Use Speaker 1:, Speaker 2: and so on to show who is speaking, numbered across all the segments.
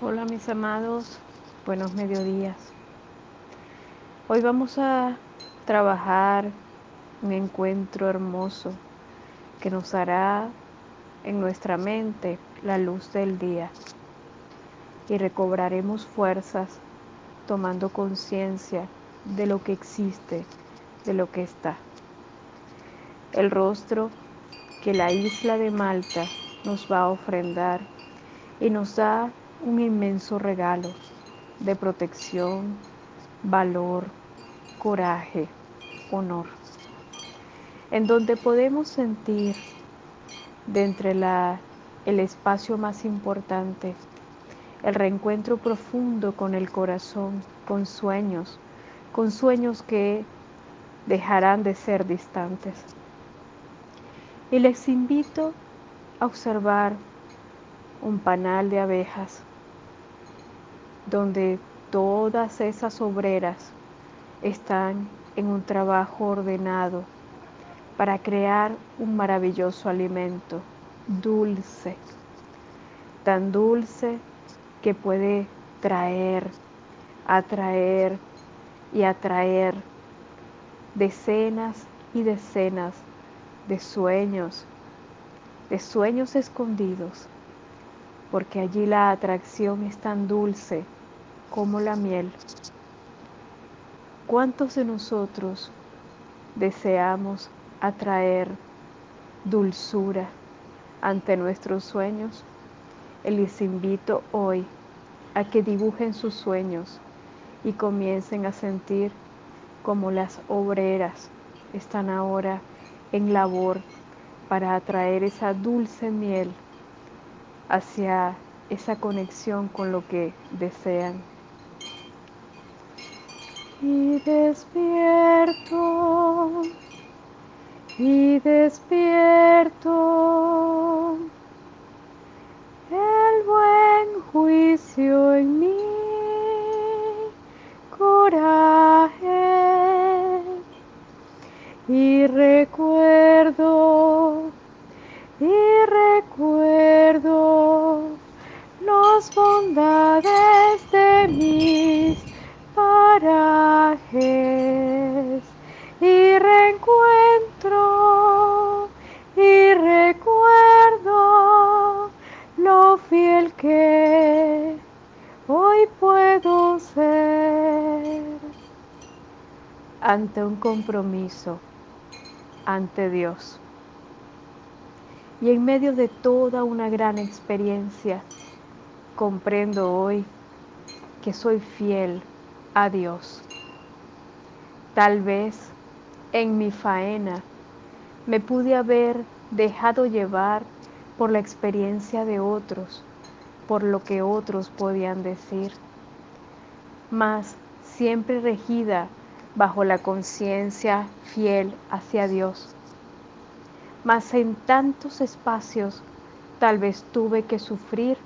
Speaker 1: Hola mis amados, buenos mediodías. Hoy vamos a trabajar un encuentro hermoso que nos hará en nuestra mente la luz del día y recobraremos fuerzas tomando conciencia de lo que existe, de lo que está. El rostro que la isla de Malta nos va a ofrendar y nos da un inmenso regalo de protección, valor, coraje, honor, en donde podemos sentir de entre la, el espacio más importante el reencuentro profundo con el corazón, con sueños, con sueños que dejarán de ser distantes. Y les invito a observar un panal de abejas donde todas esas obreras están en un trabajo ordenado para crear un maravilloso alimento, dulce, tan dulce que puede traer, atraer y atraer decenas y decenas de sueños, de sueños escondidos, porque allí la atracción es tan dulce como la miel. ¿Cuántos de nosotros deseamos atraer dulzura ante nuestros sueños? Les invito hoy a que dibujen sus sueños y comiencen a sentir como las obreras están ahora en labor para atraer esa dulce miel hacia esa conexión con lo que desean y despierto y despierto. El buen juicio ante un compromiso ante Dios. Y en medio de toda una gran experiencia, comprendo hoy que soy fiel a Dios. Tal vez en mi faena me pude haber dejado llevar por la experiencia de otros, por lo que otros podían decir, mas siempre regida bajo la conciencia fiel hacia Dios. Mas en tantos espacios tal vez tuve que sufrir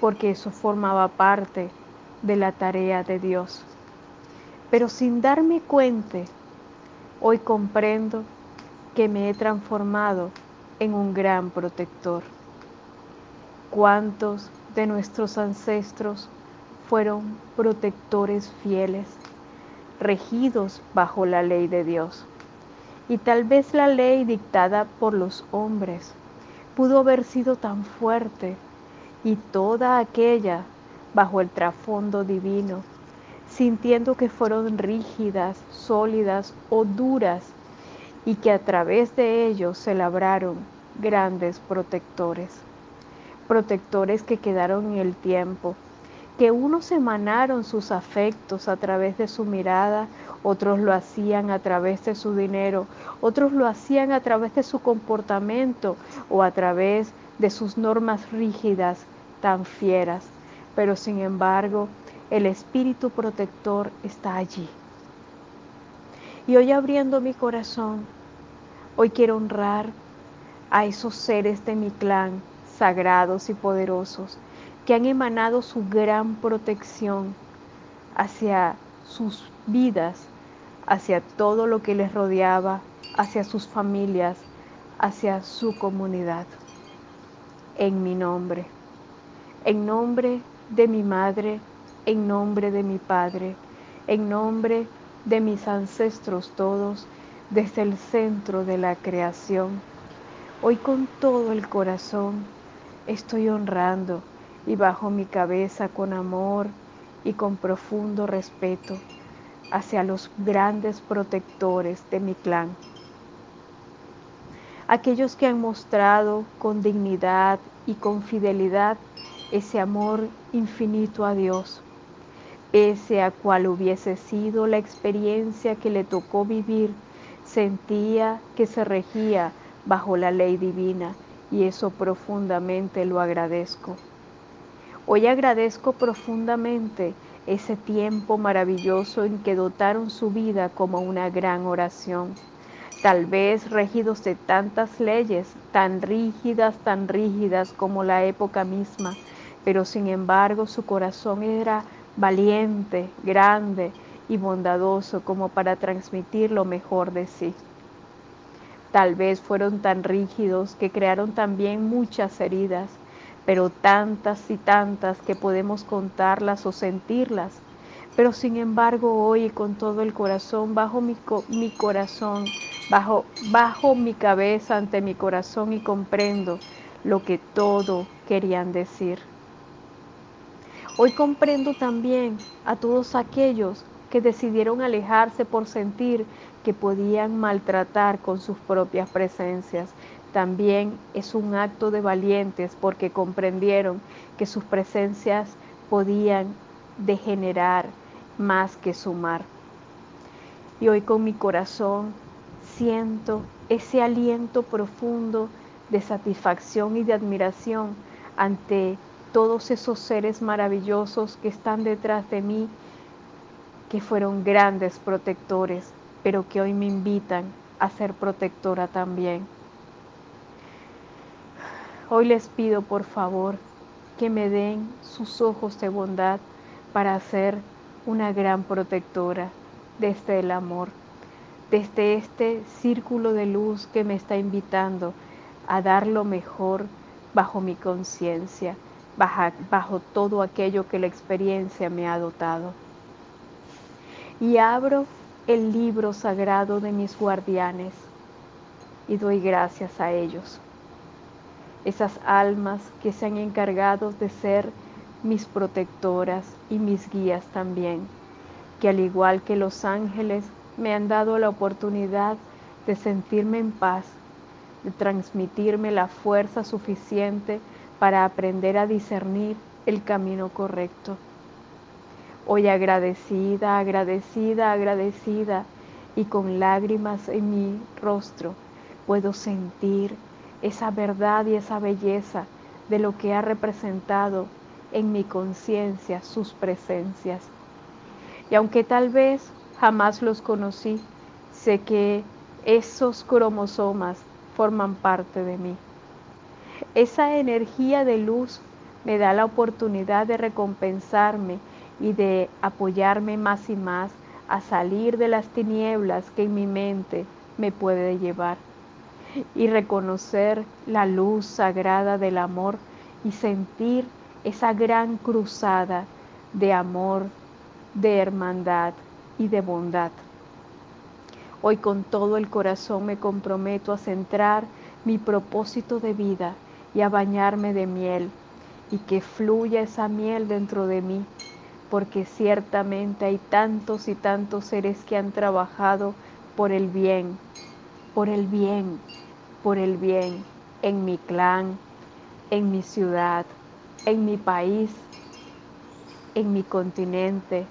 Speaker 1: porque eso formaba parte de la tarea de Dios. Pero sin darme cuenta, hoy comprendo que me he transformado en un gran protector. ¿Cuántos de nuestros ancestros fueron protectores fieles, regidos bajo la ley de Dios? Y tal vez la ley dictada por los hombres pudo haber sido tan fuerte y toda aquella bajo el trasfondo divino sintiendo que fueron rígidas, sólidas o duras y que a través de ellos se labraron grandes protectores, protectores que quedaron en el tiempo, que unos emanaron sus afectos a través de su mirada, otros lo hacían a través de su dinero, otros lo hacían a través de su comportamiento o a través de sus normas rígidas tan fieras, pero sin embargo el Espíritu Protector está allí. Y hoy abriendo mi corazón, hoy quiero honrar a esos seres de mi clan, sagrados y poderosos, que han emanado su gran protección hacia sus vidas, hacia todo lo que les rodeaba, hacia sus familias, hacia su comunidad. En mi nombre, en nombre de mi madre, en nombre de mi padre, en nombre de mis ancestros todos, desde el centro de la creación. Hoy con todo el corazón estoy honrando y bajo mi cabeza con amor y con profundo respeto hacia los grandes protectores de mi clan. Aquellos que han mostrado con dignidad y con fidelidad ese amor infinito a Dios, ese a cual hubiese sido la experiencia que le tocó vivir, sentía que se regía bajo la ley divina y eso profundamente lo agradezco. Hoy agradezco profundamente ese tiempo maravilloso en que dotaron su vida como una gran oración. Tal vez regidos de tantas leyes, tan rígidas, tan rígidas como la época misma, pero sin embargo su corazón era valiente, grande y bondadoso como para transmitir lo mejor de sí. Tal vez fueron tan rígidos que crearon también muchas heridas, pero tantas y tantas que podemos contarlas o sentirlas. Pero sin embargo hoy con todo el corazón, bajo mi, mi corazón, bajo, bajo mi cabeza ante mi corazón y comprendo lo que todo querían decir. Hoy comprendo también a todos aquellos que decidieron alejarse por sentir que podían maltratar con sus propias presencias. También es un acto de valientes porque comprendieron que sus presencias podían degenerar más que sumar. Y hoy con mi corazón siento ese aliento profundo de satisfacción y de admiración ante todos esos seres maravillosos que están detrás de mí, que fueron grandes protectores, pero que hoy me invitan a ser protectora también. Hoy les pido por favor que me den sus ojos de bondad para ser una gran protectora desde el amor, desde este círculo de luz que me está invitando a dar lo mejor bajo mi conciencia, bajo, bajo, todo aquello que la experiencia me ha dotado. Y abro el libro sagrado de mis guardianes y doy gracias a ellos. Esas almas que se han encargado de ser mis protectoras y mis guías también, que al igual que los ángeles me han dado la oportunidad de sentirme en paz, de transmitirme la fuerza suficiente para aprender a discernir el camino correcto. Hoy agradecida, agradecida, agradecida y con lágrimas en mi rostro puedo sentir esa verdad y esa belleza de lo que ha representado en mi conciencia sus presencias. Y aunque tal vez jamás los conocí, sé que esos cromosomas forman parte de mí. Esa energía de luz me da la oportunidad de recompensarme y de apoyarme más y más a salir de las tinieblas que en mi mente me puede llevar y reconocer la luz sagrada del amor y sentir esa gran cruzada de amor, de hermandad y de bondad. Hoy con todo el corazón me comprometo a centrar mi propósito de vida y a bañarme de miel y que fluya esa miel dentro de mí porque ciertamente hay tantos y tantos seres que han trabajado por el bien, por el bien, por el bien en mi clan, en mi ciudad, en mi país, en mi continente,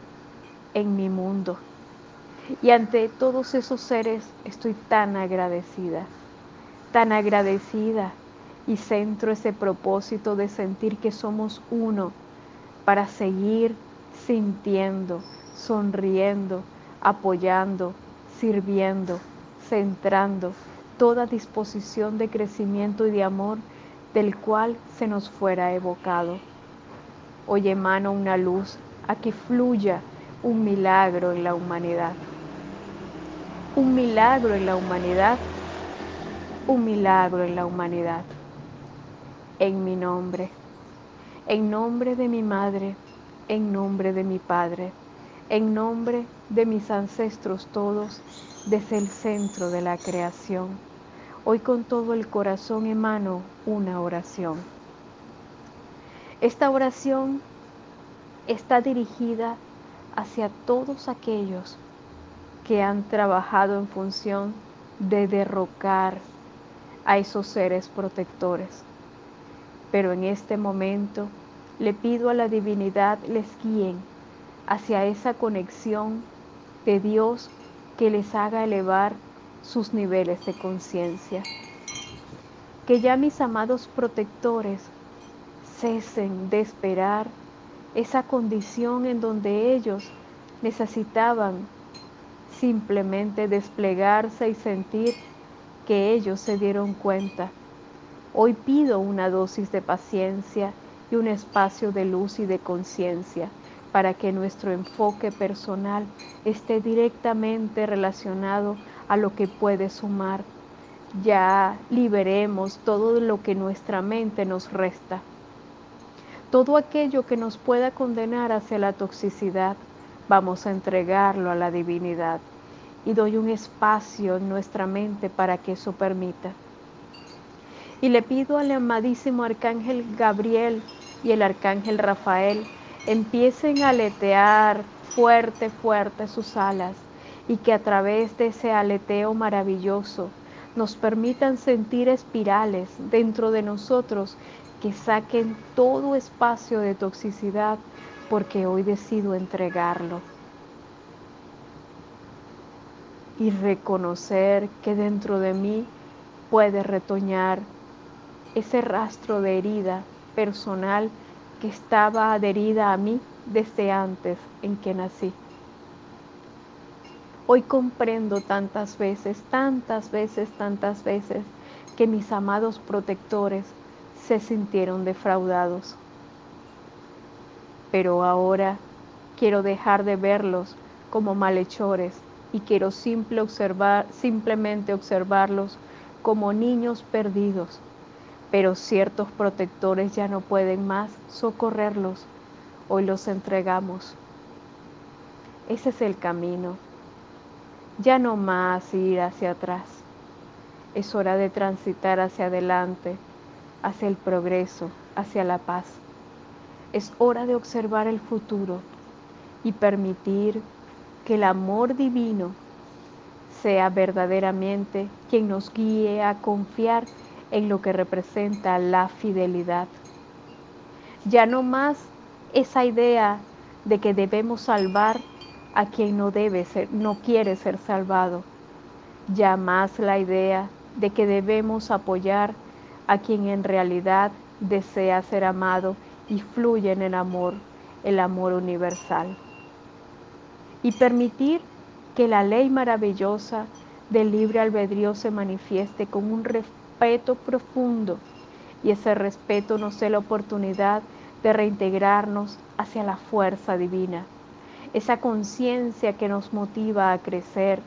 Speaker 1: en mi mundo. Y ante todos esos seres estoy tan agradecida, tan agradecida y centro ese propósito de sentir que somos uno para seguir sintiendo, sonriendo, apoyando, sirviendo, centrando toda disposición de crecimiento y de amor del cual se nos fuera evocado. Hoy emano una luz a que fluya un milagro en la humanidad. Un milagro en la humanidad. Un milagro en la humanidad. En mi nombre en nombre de mi madre, en nombre de mi padre, en nombre de mis ancestros todos, desde el centro de la creación. Hoy con todo el corazón emano una oración. Esta oración está dirigida hacia todos aquellos que han trabajado en función de derrocar a esos seres protectores. Pero en este momento le pido a la divinidad les guíen hacia esa conexión de Dios que les haga elevar sus niveles de conciencia. Que ya mis amados protectores cesen de esperar esa condición en donde ellos necesitaban simplemente desplegarse y sentir que ellos se dieron cuenta. Hoy pido una dosis de paciencia y un espacio de luz y de conciencia para que nuestro enfoque personal esté directamente relacionado a lo que puede sumar. Ya liberemos todo lo que nuestra mente nos resta. Todo aquello que nos pueda condenar hacia la toxicidad, vamos a entregarlo a la divinidad y doy un espacio en nuestra mente para que eso permita. Y le pido al amadísimo arcángel Gabriel y el arcángel Rafael empiecen a aletear fuerte, fuerte sus alas y que a través de ese aleteo maravilloso nos permitan sentir espirales dentro de nosotros que saquen todo espacio de toxicidad porque hoy decido entregarlo. Y reconocer que dentro de mí puede retoñar ese rastro de herida personal que estaba adherida a mí desde antes en que nací. Hoy comprendo tantas veces, tantas veces, tantas veces que mis amados protectores se sintieron defraudados. Pero ahora quiero dejar de verlos como malhechores y quiero simple observar, simplemente observarlos como niños perdidos pero ciertos protectores ya no pueden más socorrerlos. Hoy los entregamos. Ese es el camino. Ya no más ir hacia atrás. Es hora de transitar hacia adelante, hacia el progreso, hacia la paz. Es hora de observar el futuro y permitir que el amor divino sea verdaderamente quien nos guíe a confiar en lo que representa la fidelidad. Ya no más esa idea de que debemos salvar a quien no debe ser, no quiere ser salvado. Ya más la idea de que debemos apoyar a quien en realidad desea ser amado y fluye en el amor, el amor universal. Y permitir que la ley maravillosa del libre albedrío se manifieste con un respeto profundo y ese respeto nos dé la oportunidad de reintegrarnos hacia la fuerza divina, esa conciencia que nos motiva a crecer,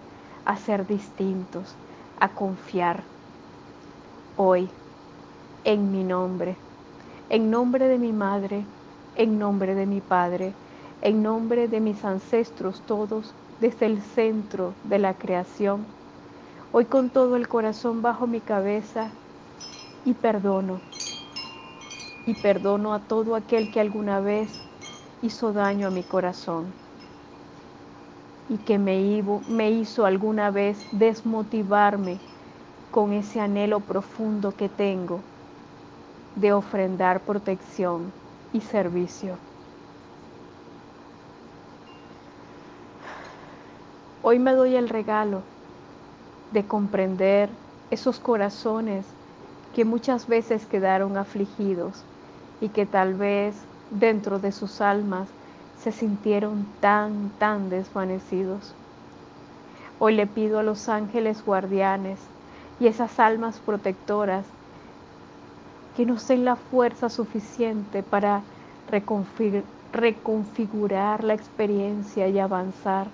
Speaker 1: a ser distintos, a confiar. Hoy, en mi nombre, en nombre de mi madre, en nombre de mi padre, en nombre de mis ancestros todos, desde el centro de la creación, Hoy con todo el corazón bajo mi cabeza y perdono. Y perdono a todo aquel que alguna vez hizo daño a mi corazón y que me, me hizo alguna vez desmotivarme con ese anhelo profundo que tengo de ofrendar protección y servicio. Hoy me doy el regalo de comprender esos corazones que muchas veces quedaron afligidos y que tal vez dentro de sus almas se sintieron tan, tan desvanecidos. Hoy le pido a los ángeles guardianes y esas almas protectoras que nos den la fuerza suficiente para reconfigurar la experiencia y avanzar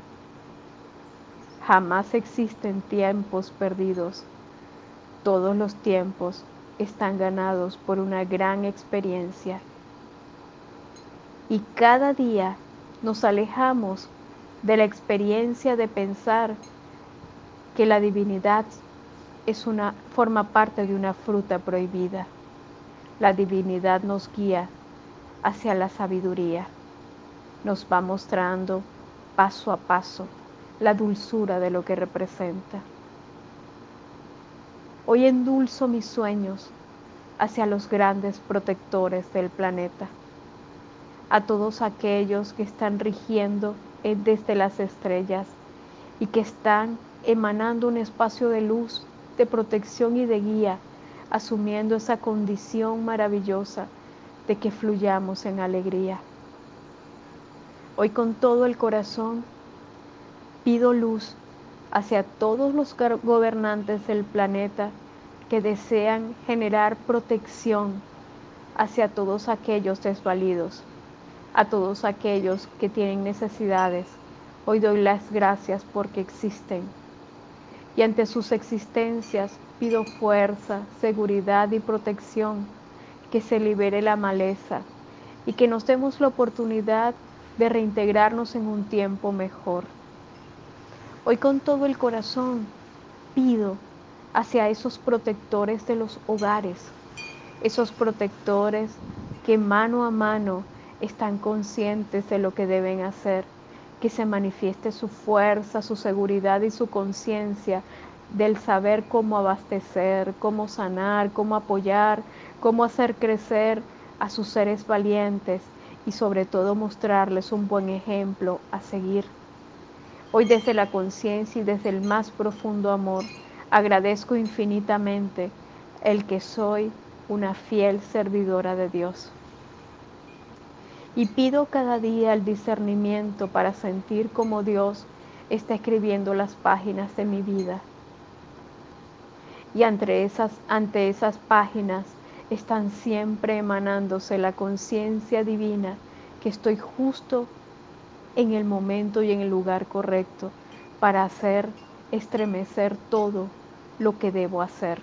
Speaker 1: Jamás existen tiempos perdidos. Todos los tiempos están ganados por una gran experiencia. Y cada día nos alejamos de la experiencia de pensar que la divinidad es una, forma parte de una fruta prohibida. La divinidad nos guía hacia la sabiduría. Nos va mostrando paso a paso la dulzura de lo que representa. Hoy endulzo mis sueños hacia los grandes protectores del planeta, a todos aquellos que están rigiendo desde las estrellas y que están emanando un espacio de luz, de protección y de guía, asumiendo esa condición maravillosa de que fluyamos en alegría. Hoy con todo el corazón pido luz hacia todos los gobernantes del planeta que desean generar protección hacia todos aquellos desvalidos, a todos aquellos que tienen necesidades. Hoy doy las gracias porque existen. Y ante sus existencias pido fuerza, seguridad y protección, que se libere la maleza y que nos demos la oportunidad de reintegrarnos en un tiempo mejor. Hoy con todo el corazón pido hacia esos protectores de los hogares, esos protectores que mano a mano están conscientes de lo que deben hacer, que se manifieste su fuerza, su seguridad y su conciencia del saber cómo abastecer, cómo sanar, cómo apoyar, cómo hacer crecer a sus seres valientes y sobre todo mostrarles un buen ejemplo a seguir. Hoy desde la conciencia y desde el más profundo amor, agradezco infinitamente el que soy una fiel servidora de Dios. Y pido cada día el discernimiento para sentir como Dios está escribiendo las páginas de mi vida. Y ante esas, ante esas páginas están siempre emanándose la conciencia divina que estoy justo en el momento y en el lugar correcto para hacer estremecer todo lo que debo hacer.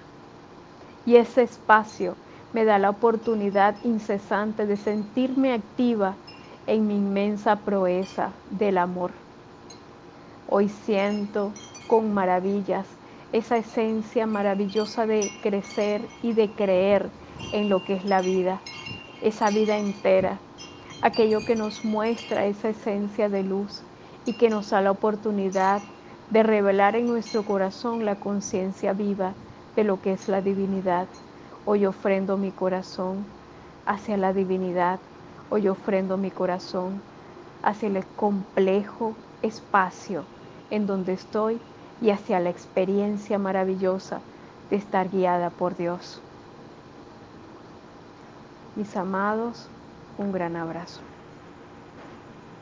Speaker 1: Y ese espacio me da la oportunidad incesante de sentirme activa en mi inmensa proeza del amor. Hoy siento con maravillas esa esencia maravillosa de crecer y de creer en lo que es la vida, esa vida entera aquello que nos muestra esa esencia de luz y que nos da la oportunidad de revelar en nuestro corazón la conciencia viva de lo que es la divinidad. Hoy ofrendo mi corazón hacia la divinidad, hoy ofrendo mi corazón hacia el complejo espacio en donde estoy y hacia la experiencia maravillosa de estar guiada por Dios. Mis amados, un gran abrazo.